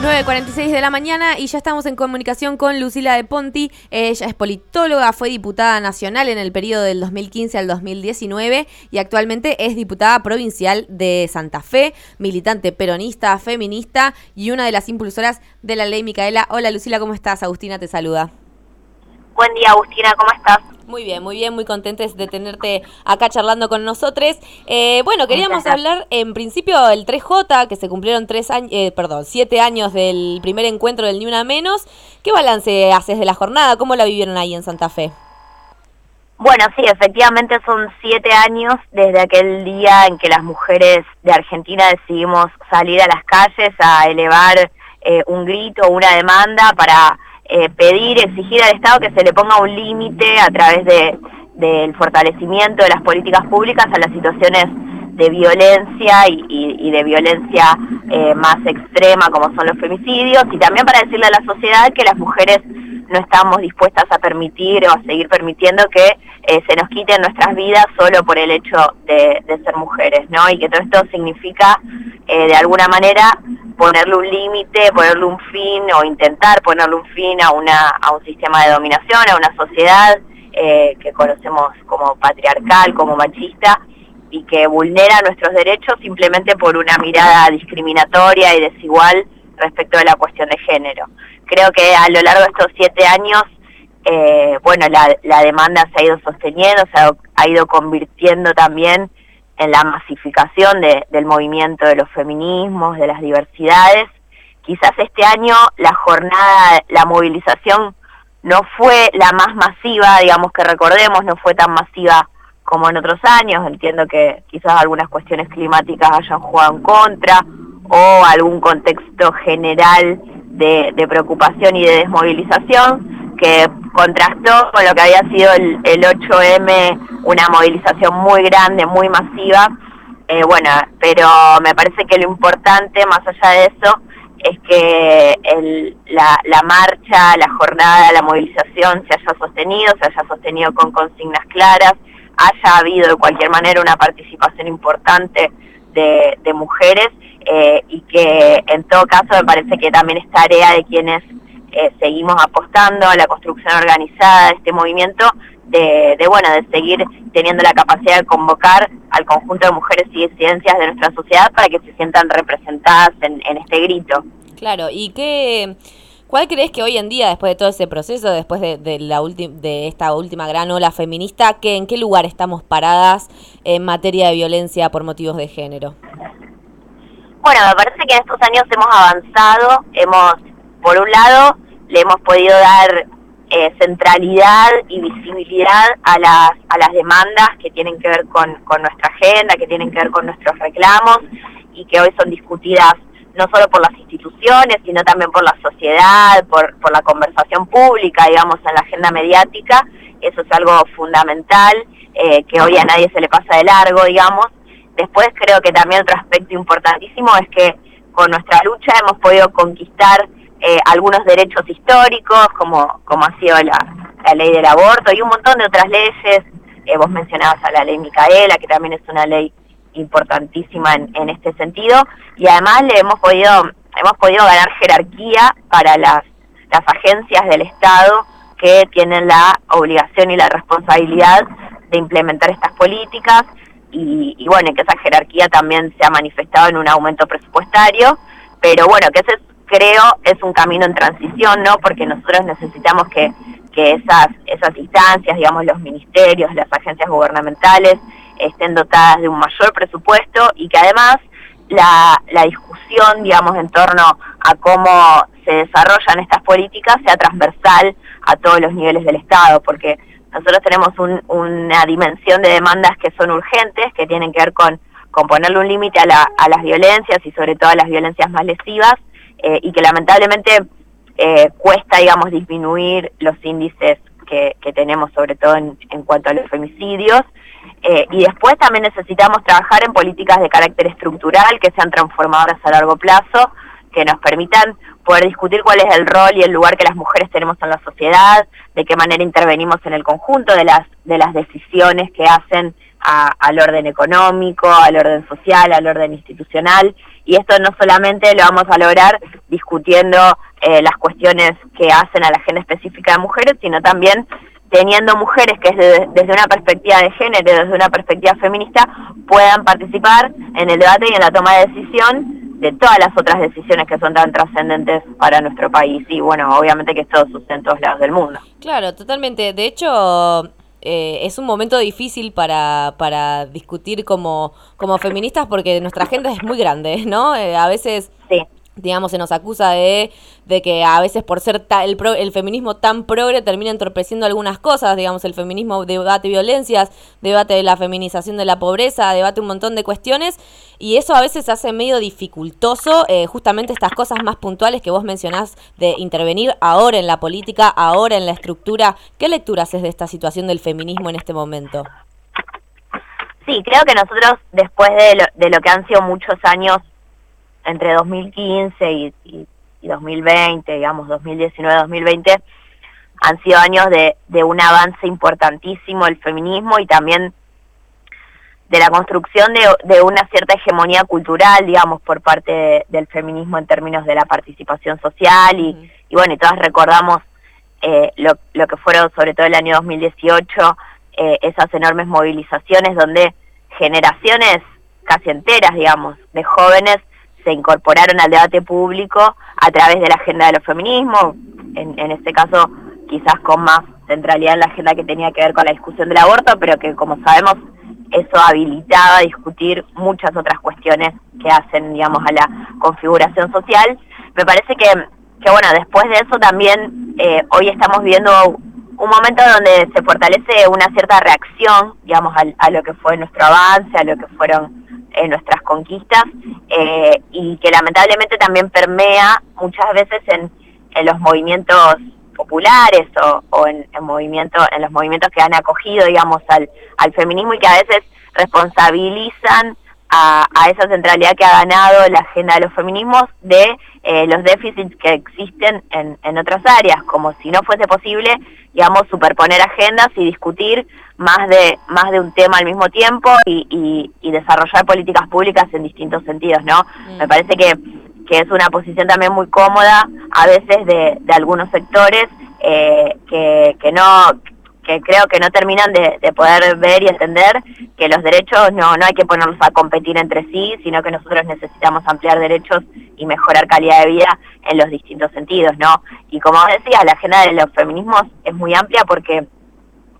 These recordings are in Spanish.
9.46 de la mañana y ya estamos en comunicación con Lucila de Ponti. Ella es politóloga, fue diputada nacional en el periodo del 2015 al 2019 y actualmente es diputada provincial de Santa Fe, militante peronista, feminista y una de las impulsoras de la ley Micaela. Hola Lucila, ¿cómo estás? Agustina te saluda. Buen día Agustina, ¿cómo estás? Muy bien, muy bien, muy contentes de tenerte acá charlando con nosotros. Eh, bueno, queríamos hablar en principio del 3J, que se cumplieron tres años, eh, perdón, siete años del primer encuentro del Ni Una Menos. ¿Qué balance haces de la jornada? ¿Cómo la vivieron ahí en Santa Fe? Bueno, sí, efectivamente son siete años desde aquel día en que las mujeres de Argentina decidimos salir a las calles a elevar eh, un grito, una demanda para eh, pedir, exigir al Estado que se le ponga un límite a través de, del fortalecimiento de las políticas públicas a las situaciones de violencia y, de violencia eh, más extrema como son los femicidios y también para decirle a la sociedad que las mujeres no estamos dispuestas a permitir o a seguir permitiendo que eh, se nos quiten nuestras vidas solo por el hecho de, ser mujeres, ¿no? Y que todo esto significa de alguna manera ponerle un límite, ponerle un fin o intentar ponerle un fin a, una, a un sistema de dominación, a una sociedad eh, que conocemos como patriarcal, como machista y que vulnera nuestros derechos simplemente por una mirada discriminatoria y desigual respecto de la cuestión de género. Creo que a lo largo de estos siete años, eh, bueno, la, la, demanda se ha ido sosteniendo, se ha, ha ido convirtiendo también en la masificación del movimiento de los feminismos, de las diversidades. Quizás este año la jornada, la movilización no fue la más masiva, digamos que recordemos, no fue tan masiva como en otros años. Entiendo que quizás algunas cuestiones climáticas hayan jugado en contra o algún contexto general de, de preocupación y de desmovilización que contrastó con lo que había sido el, el 8M, una movilización muy grande, muy masiva. Eh, bueno, pero me parece que lo importante, más allá de eso, es que el, la, la marcha, la jornada, la movilización se haya sostenido, se haya sostenido con consignas claras, haya habido de cualquier manera una participación importante de, de mujeres eh, y que en todo caso me parece que también es tarea de quienes eh, seguimos apostando a la construcción organizada de este movimiento, de, bueno, de seguir teniendo la capacidad de convocar al conjunto de mujeres y disidencias de nuestra sociedad para que se sientan representadas en, este grito. Claro, ¿y qué, cuál crees que hoy en día, después de todo ese proceso, después de, la de esta última gran ola feminista, que, en qué lugar estamos paradas en materia de violencia por motivos de género? Bueno, me parece que en estos años hemos avanzado, hemos por un lado, le hemos podido dar eh, centralidad y visibilidad a las, a las demandas que tienen que ver con, con nuestra agenda, que tienen que ver con nuestros reclamos y que hoy son discutidas no solo por las instituciones, sino también por la sociedad, por, por la conversación pública, digamos, en la agenda mediática. Eso es algo fundamental, eh, que hoy a nadie se le pasa de largo, digamos. Después creo que también otro aspecto importantísimo es que con nuestra lucha hemos podido conquistar eh, algunos derechos históricos, como, como ha sido la, la, ley del aborto y un montón de otras leyes. Eh, vos mencionabas a la ley Micaela, que también es una ley importantísima en, en este sentido. Y además le hemos podido, hemos podido ganar jerarquía para las, las agencias del Estado que tienen la obligación y la responsabilidad de implementar estas políticas y, y, bueno, que esa jerarquía también se ha manifestado en un aumento presupuestario, pero bueno, que ese creo es un camino en transición, ¿no? Porque nosotros necesitamos que, que esas, esas instancias, digamos, los ministerios, las agencias gubernamentales, estén dotadas de un mayor presupuesto y que además la, la discusión, digamos, en torno a cómo se desarrollan estas políticas sea transversal a todos los niveles del Estado, porque nosotros tenemos un, una dimensión de demandas que son urgentes, que tienen que ver con, con ponerle un límite a, la, a las violencias y sobre todo a las violencias más lesivas, eh, y que lamentablemente eh, cuesta, digamos, disminuir los índices que, tenemos, sobre todo en, en, cuanto a los femicidios. Eh, y después también necesitamos trabajar en políticas de carácter estructural que sean transformadoras a largo plazo, que nos permitan poder discutir cuál es el rol y el lugar que las mujeres tenemos en la sociedad, de qué manera intervenimos en el conjunto de las, de las decisiones que hacen al orden económico, al orden social, al orden institucional, y esto no solamente lo vamos a lograr discutiendo eh, las cuestiones que hacen a la agenda específica de mujeres, sino también teniendo mujeres que desde, una perspectiva de género, desde una perspectiva feminista, puedan participar en el debate y en la toma de decisión de todas las otras decisiones que son tan trascendentes para nuestro país. Y bueno, obviamente que esto sucede en todos lados del mundo. Claro, totalmente. De hecho, eh, es un momento difícil para, para discutir como, como feministas porque nuestra agenda es muy grande, ¿no? Eh, a veces... Digamos, se nos acusa de, de que a veces por ser el, el feminismo tan progre termina entorpeciendo algunas cosas, digamos, el feminismo debate violencias, debate de la feminización de la pobreza, debate un montón de cuestiones, y eso a veces hace medio dificultoso eh, justamente estas cosas más puntuales que vos mencionás de intervenir ahora en la política, ahora en la estructura. ¿Qué lectura haces de esta situación del feminismo en este momento? Sí, creo que nosotros, después de lo, de lo que han sido muchos años entre 2015 y, y, 2020, digamos 2019-2020, han sido años de, de un avance importantísimo del feminismo y también de la construcción de, de, una cierta hegemonía cultural, digamos, por parte del feminismo en términos de la participación social y, y bueno, y todas recordamos eh, lo, lo, que fueron sobre todo el año 2018, eh, esas enormes movilizaciones donde generaciones casi enteras, digamos, de jóvenes se incorporaron al debate público a través de la agenda de los feminismos, en, en este caso quizás con más centralidad en la agenda que tenía que ver con la discusión del aborto, pero que como sabemos eso habilitaba a discutir muchas otras cuestiones que hacen, digamos, a la configuración social. Me parece que, que bueno, después de eso también eh, hoy estamos viviendo un momento donde se fortalece una cierta reacción, digamos, a, a lo que fue nuestro avance, a lo que fueron en nuestras conquistas eh, y que lamentablemente también permea muchas veces en, en los movimientos populares o, o en, en, movimiento, en los movimientos que han acogido, digamos, al, al feminismo y que a veces responsabilizan a, a, esa centralidad que ha ganado la agenda de los feminismos de eh, los déficits que existen en, en otras áreas, como si no fuese posible, digamos, superponer agendas y discutir más de, más de un tema al mismo tiempo y, y, y desarrollar políticas públicas en distintos sentidos, ¿no? Mm. Me parece que, que es una posición también muy cómoda a veces de, de algunos sectores eh, que, que no que creo que no terminan de, de, poder ver y entender que los derechos no, no hay que ponerlos a competir entre sí, sino que nosotros necesitamos ampliar derechos y mejorar calidad de vida en los distintos sentidos, ¿no? Y como decía, la agenda de los feminismos es muy amplia porque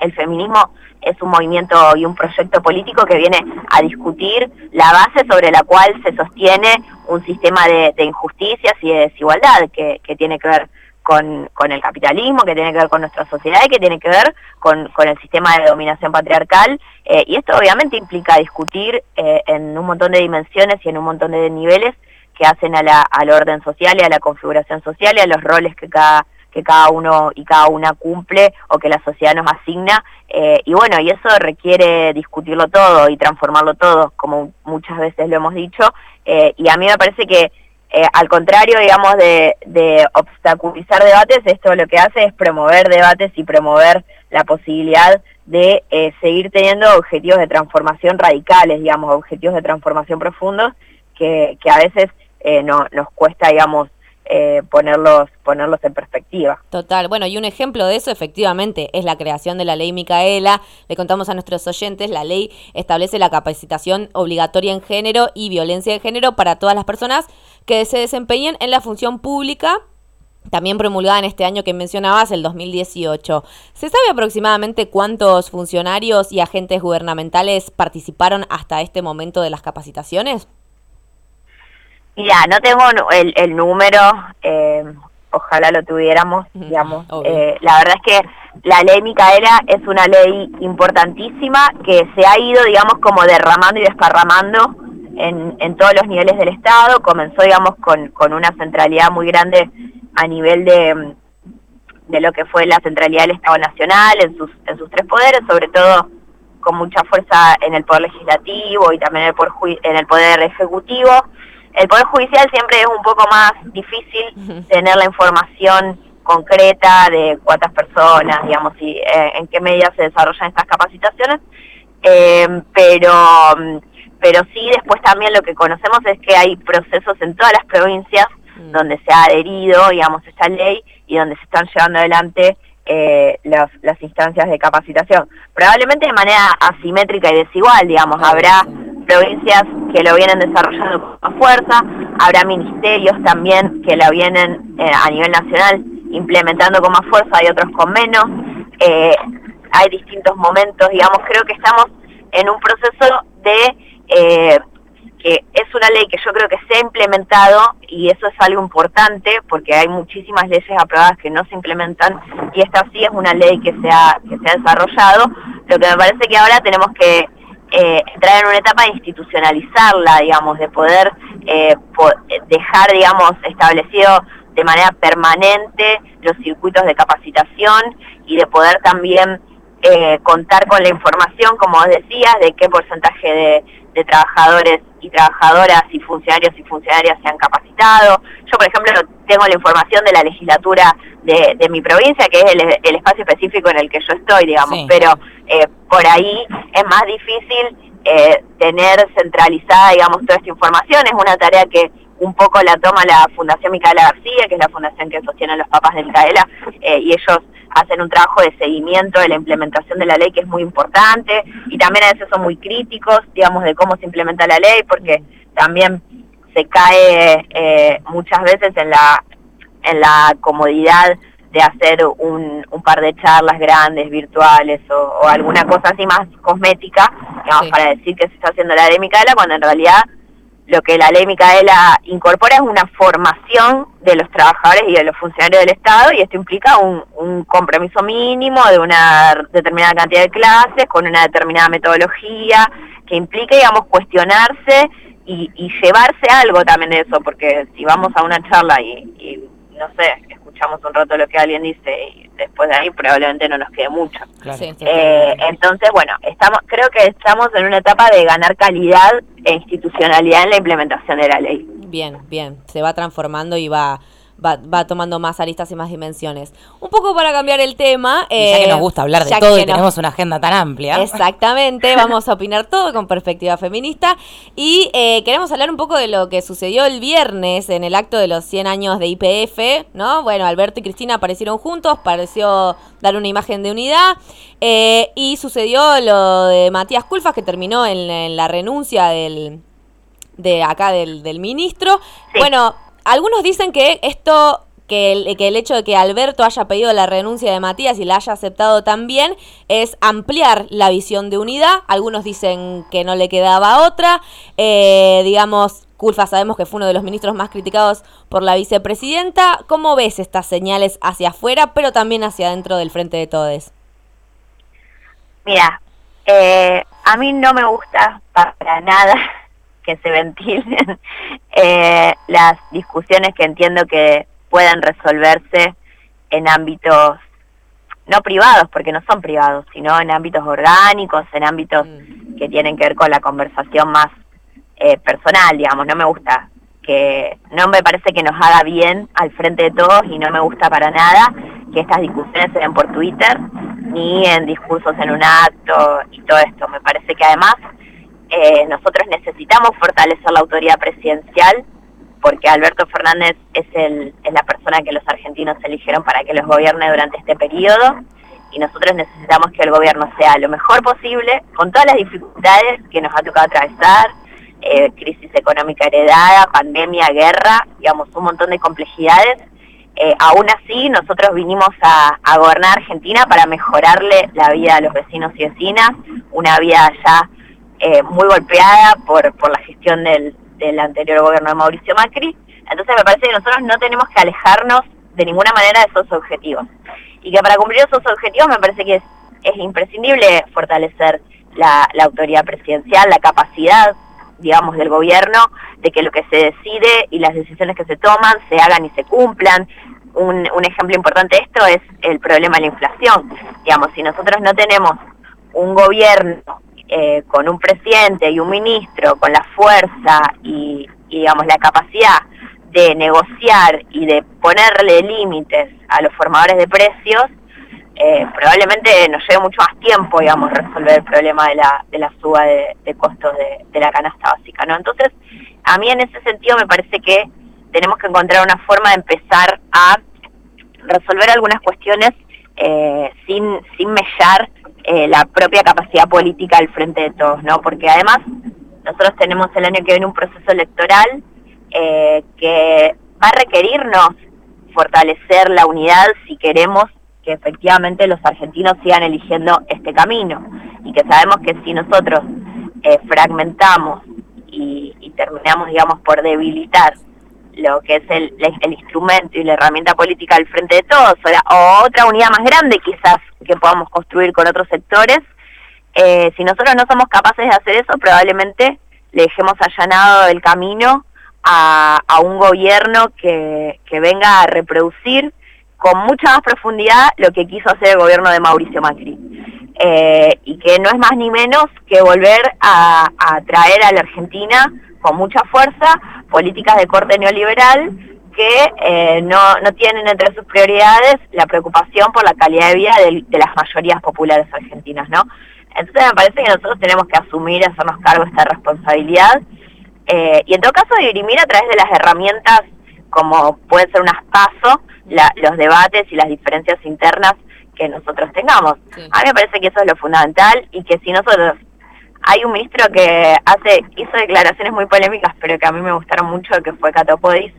el feminismo es un movimiento y un proyecto político que viene a discutir la base sobre la cual se sostiene un sistema de, de injusticias y de desigualdad que, que tiene que ver con, con, el capitalismo, que tiene que ver con nuestra sociedad y que tiene que ver con, con el sistema de dominación patriarcal. Eh, y esto obviamente implica discutir eh, en un montón de dimensiones y en un montón de niveles que hacen a la, al orden social y a la configuración social y a los roles que cada que cada uno y cada una cumple o que la sociedad nos asigna. Eh, y bueno, y eso requiere discutirlo todo y transformarlo todo, como muchas veces lo hemos dicho. Eh, y a mí me parece que, eh, al contrario, digamos, de, de obstaculizar debates, esto lo que hace es promover debates y promover la posibilidad de eh, seguir teniendo objetivos de transformación radicales, digamos, objetivos de transformación profundos que, que a veces eh, no, nos cuesta, digamos, eh, ponerlos, ponerlos en perspectiva. Total, bueno, y un ejemplo de eso efectivamente es la creación de la ley Micaela. Le contamos a nuestros oyentes, la ley establece la capacitación obligatoria en género y violencia de género para todas las personas que se desempeñen en la función pública también promulgada en este año que mencionabas, el 2018. ¿Se sabe aproximadamente cuántos funcionarios y agentes gubernamentales participaron hasta este momento de las capacitaciones? Mira, no tengo el, el número, eh, ojalá lo tuviéramos, digamos. Eh, la verdad es que la ley Micaela es una ley importantísima que se ha ido, digamos, como derramando y desparramando en, en todos los niveles del Estado. Comenzó, digamos, con, con una centralidad muy grande a nivel de, de lo que fue la centralidad del Estado Nacional en sus, en sus tres poderes, sobre todo con mucha fuerza en el Poder Legislativo y también en el Poder, en el poder Ejecutivo el Poder Judicial siempre es un poco más difícil tener la información concreta de cuántas personas, digamos, y eh, en qué medida se desarrollan estas capacitaciones. eh, pero, pero sí después también lo que conocemos es que hay procesos en todas las provincias mm. donde se ha adherido, digamos, esta ley y donde se están llevando adelante eh, las, las instancias de capacitación. Probablemente de manera asimétrica y desigual, digamos, habrá provincias que lo vienen desarrollando con más fuerza, habrá ministerios también que lo vienen eh, a nivel nacional implementando con más fuerza y otros con menos. Eh, hay distintos momentos, digamos, creo que estamos en un proceso de eh, que es una ley que yo creo que se ha implementado y eso es algo importante porque hay muchísimas leyes aprobadas que no se implementan y esta sí es una ley que se ha, que se ha desarrollado. Lo que me parece que ahora tenemos que eh, entrar en una etapa de institucionalizarla, digamos, de poder eh, dejar, digamos, establecido de manera permanente los circuitos de capacitación y de poder también eh, contar con la información, como decías, de qué porcentaje de, trabajadores y trabajadoras y funcionarios y funcionarias se han capacitado. Yo, por ejemplo, tengo la información de la legislatura de, mi provincia, que es el, espacio específico en el que yo estoy, digamos, pero eh, por ahí es más difícil eh, tener centralizada, digamos, toda esta información. Es una tarea que un poco la toma la Fundación Micaela García, que es la fundación que sostienen los papás de Micaela, y ellos hacen un trabajo de seguimiento de la implementación de la ley que es muy importante y también a veces son muy críticos, digamos, de cómo se implementa la ley porque también se cae eh, muchas veces en la, en la comodidad de hacer un, un par de charlas grandes, virtuales o, alguna cosa así más cosmética, digamos, para decir que se está haciendo la ley Micaela, cuando en realidad lo que la ley Micaela incorpora es una formación de los trabajadores y de los funcionarios del Estado y esto implica un, compromiso mínimo de una determinada cantidad de clases con una determinada metodología que implica, digamos, cuestionarse y, llevarse algo también de eso, porque si vamos a una charla y no sé, escuchamos un rato lo que alguien dice y después de ahí probablemente no nos quede mucho. Eh, entonces, bueno, estamos, creo que estamos en una etapa de ganar calidad e institucionalidad en la implementación de la ley. Bien, bien, se va transformando y va va, tomando más aristas y más dimensiones. Un poco para cambiar el tema. ya que nos eh, gusta hablar de todo y tenemos una agenda tan amplia. Exactamente, vamos a opinar todo con perspectiva feminista. Y eh, queremos hablar un poco de lo que sucedió el viernes en el acto de los 100 años de IPF, ¿no? Bueno, Alberto y Cristina aparecieron juntos, pareció dar una imagen de unidad. Eh, y sucedió lo de Matías Culfas, que terminó en, la renuncia del de acá del, del ministro. Bueno, algunos dicen que esto que el, que el, hecho de que Alberto haya pedido la renuncia de Matías y la haya aceptado también es ampliar la visión de unidad. Algunos dicen que no le quedaba otra. Eh, digamos, Culfa sabemos que fue uno de los ministros más criticados por la vicepresidenta. ¿Cómo ves estas señales hacia afuera, pero también hacia adentro del frente de todos? Mira, eh, a mí no me gusta para nada que se ventilen eh, las discusiones que entiendo que puedan resolverse en ámbitos no privados, porque no son privados, sino en ámbitos orgánicos, en ámbitos mm. que tienen que ver con la conversación más eh, personal, digamos, no me gusta que, no me parece que nos haga bien al frente de todos y no me gusta para nada que estas discusiones se den por Twitter ni en discursos en un acto y todo esto. Me parece que además eh, nosotros necesitamos fortalecer la autoridad presidencial porque Alberto Fernández es, el, es la persona que los argentinos eligieron para que los gobierne durante este periodo y nosotros necesitamos que el gobierno sea lo mejor posible con todas las dificultades que nos ha tocado atravesar, eh, crisis económica heredada, pandemia, guerra, digamos, un montón de complejidades. Eh, aún así, nosotros vinimos a, a gobernar Argentina para mejorarle la vida a los vecinos y vecinas, una vida ya eh, muy golpeada por, por la gestión del, del anterior gobierno de Mauricio Macri. Entonces me parece que nosotros no tenemos que alejarnos de ninguna manera de esos objetivos. Y que para cumplir esos objetivos me parece que es, es imprescindible fortalecer la, la autoridad presidencial, la capacidad, digamos, del gobierno de que lo que se decide y las decisiones que se toman se hagan y se cumplan. Un, un ejemplo importante de esto es el problema de la inflación. Digamos, si nosotros no tenemos un gobierno eh, con un presidente y un ministro con la fuerza y, digamos la capacidad de negociar y de ponerle límites a los formadores de precios, eh, probablemente nos lleve mucho más tiempo, digamos, resolver el problema de la, de la suba de, costos de, de, la canasta básica, ¿no? Entonces, a mí en ese sentido me parece que tenemos que encontrar una forma de empezar a resolver algunas cuestiones eh, sin, sin mellar eh, la propia capacidad política al frente de todos, ¿no? Porque además nosotros tenemos el año que viene un proceso electoral eh, que va a requerirnos fortalecer la unidad si queremos que efectivamente los argentinos sigan eligiendo este camino y que sabemos que si nosotros fragmentamos y, y terminamos, digamos, por debilitar lo que es el, el, instrumento y la herramienta política al frente de todos, o, otra unidad más grande quizás que podamos construir con otros sectores. Eh, si nosotros no somos capaces de hacer eso, probablemente le dejemos allanado el camino a, a un gobierno que, que venga a reproducir con mucha más profundidad lo que quiso hacer el gobierno de Mauricio Macri. Eh, y que no es más ni menos que volver a, a traer a la Argentina con mucha fuerza políticas de corte neoliberal que eh, no, no tienen entre sus prioridades la preocupación por la calidad de vida de, las mayorías populares argentinas, ¿no? Entonces me parece que nosotros tenemos que asumir, hacernos cargo de esta responsabilidad eh, y en todo caso dirimir a través de las herramientas como pueden ser unas pasos, los debates y las diferencias internas que nosotros tengamos. A mí me parece que eso es lo fundamental y que si nosotros hay un ministro que hace hizo declaraciones muy polémicas, pero que a mí me gustaron mucho, que fue Catopodis,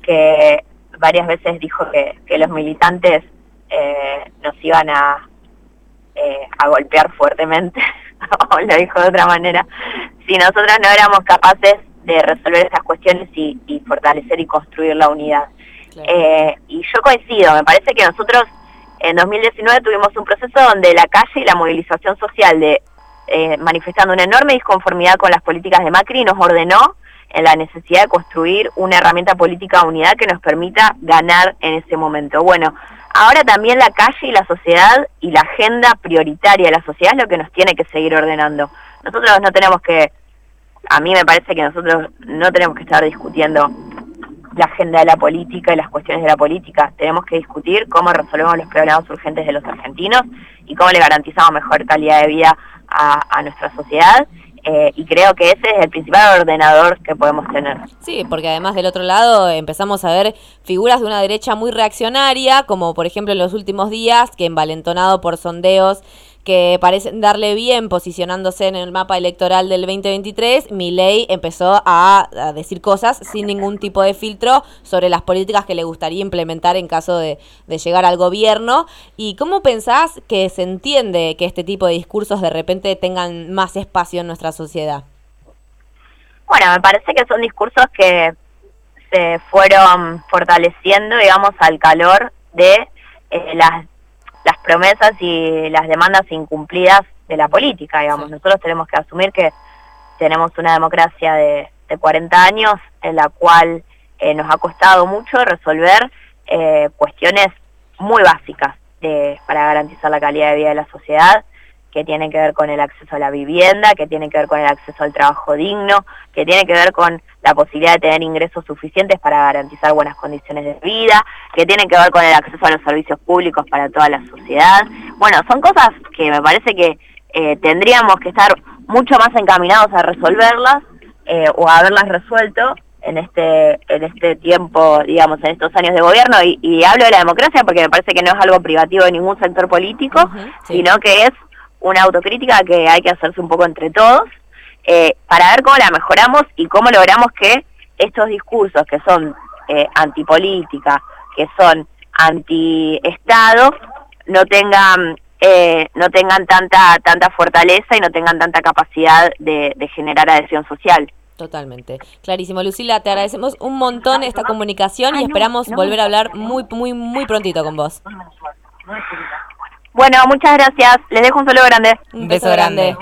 que varias veces dijo que, que los militantes eh, nos iban a, eh, a golpear fuertemente, o lo dijo de otra manera, si nosotros no éramos capaces de resolver esas cuestiones y, fortalecer y construir la unidad. Eh, y yo coincido, me parece que nosotros en 2019 tuvimos un proceso donde la calle y la movilización social de eh, manifestando una enorme disconformidad con las políticas de Macri, nos ordenó en la necesidad de construir una herramienta política de unidad que nos permita ganar en ese momento. Bueno, ahora también la calle y la sociedad y la agenda prioritaria de la sociedad es lo que nos tiene que seguir ordenando. Nosotros no tenemos que, a mí me parece que nosotros no tenemos que estar discutiendo la agenda de la política y las cuestiones de la política. Tenemos que discutir cómo resolvemos los problemas urgentes de los argentinos y cómo le garantizamos mejor calidad de vida a, nuestra sociedad. Eh, y creo que ese es el principal ordenador que podemos tener. Sí, porque además del otro lado empezamos a ver figuras de una derecha muy reaccionaria, como por ejemplo en los últimos días, que envalentonado por sondeos que parecen darle bien posicionándose en el mapa electoral del 2023, Milei empezó a, decir cosas sin ningún tipo de filtro sobre las políticas que le gustaría implementar en caso de, llegar al gobierno. ¿Y cómo pensás que se entiende que este tipo de discursos de repente tengan más espacio en nuestra sociedad? Bueno, me parece que son discursos que se fueron fortaleciendo, digamos, al calor de eh, las las promesas y las demandas incumplidas de la política, digamos. Nosotros tenemos que asumir que tenemos una democracia de, de 40 años en la cual eh, nos ha costado mucho resolver eh, cuestiones muy básicas de, para garantizar la calidad de vida de la sociedad que tiene que ver con el acceso a la vivienda, que tiene que ver con el acceso al trabajo digno, que tiene que ver con la posibilidad de tener ingresos suficientes para garantizar buenas condiciones de vida, que tiene que ver con el acceso a los servicios públicos para toda la sociedad. Bueno, son cosas que me parece que eh, tendríamos que estar mucho más encaminados a resolverlas eh, o a haberlas resuelto en este en este tiempo, digamos, en estos años de gobierno, y, hablo de la democracia porque me parece que no es algo privativo de ningún sector político, sino que es una autocrítica que hay que hacerse un poco entre todos eh, para ver cómo la mejoramos y cómo logramos que estos discursos que son eh, antipolítica, que son anti-Estado, no tengan eh, no tengan tanta tanta fortaleza y no tengan tanta capacidad de, de generar adhesión social. Totalmente. Clarísimo. Lucila, te agradecemos un montón esta comunicación y esperamos volver a hablar muy, muy, muy prontito con vos. Bueno, muchas gracias. Les dejo un saludo grande. Un beso grande.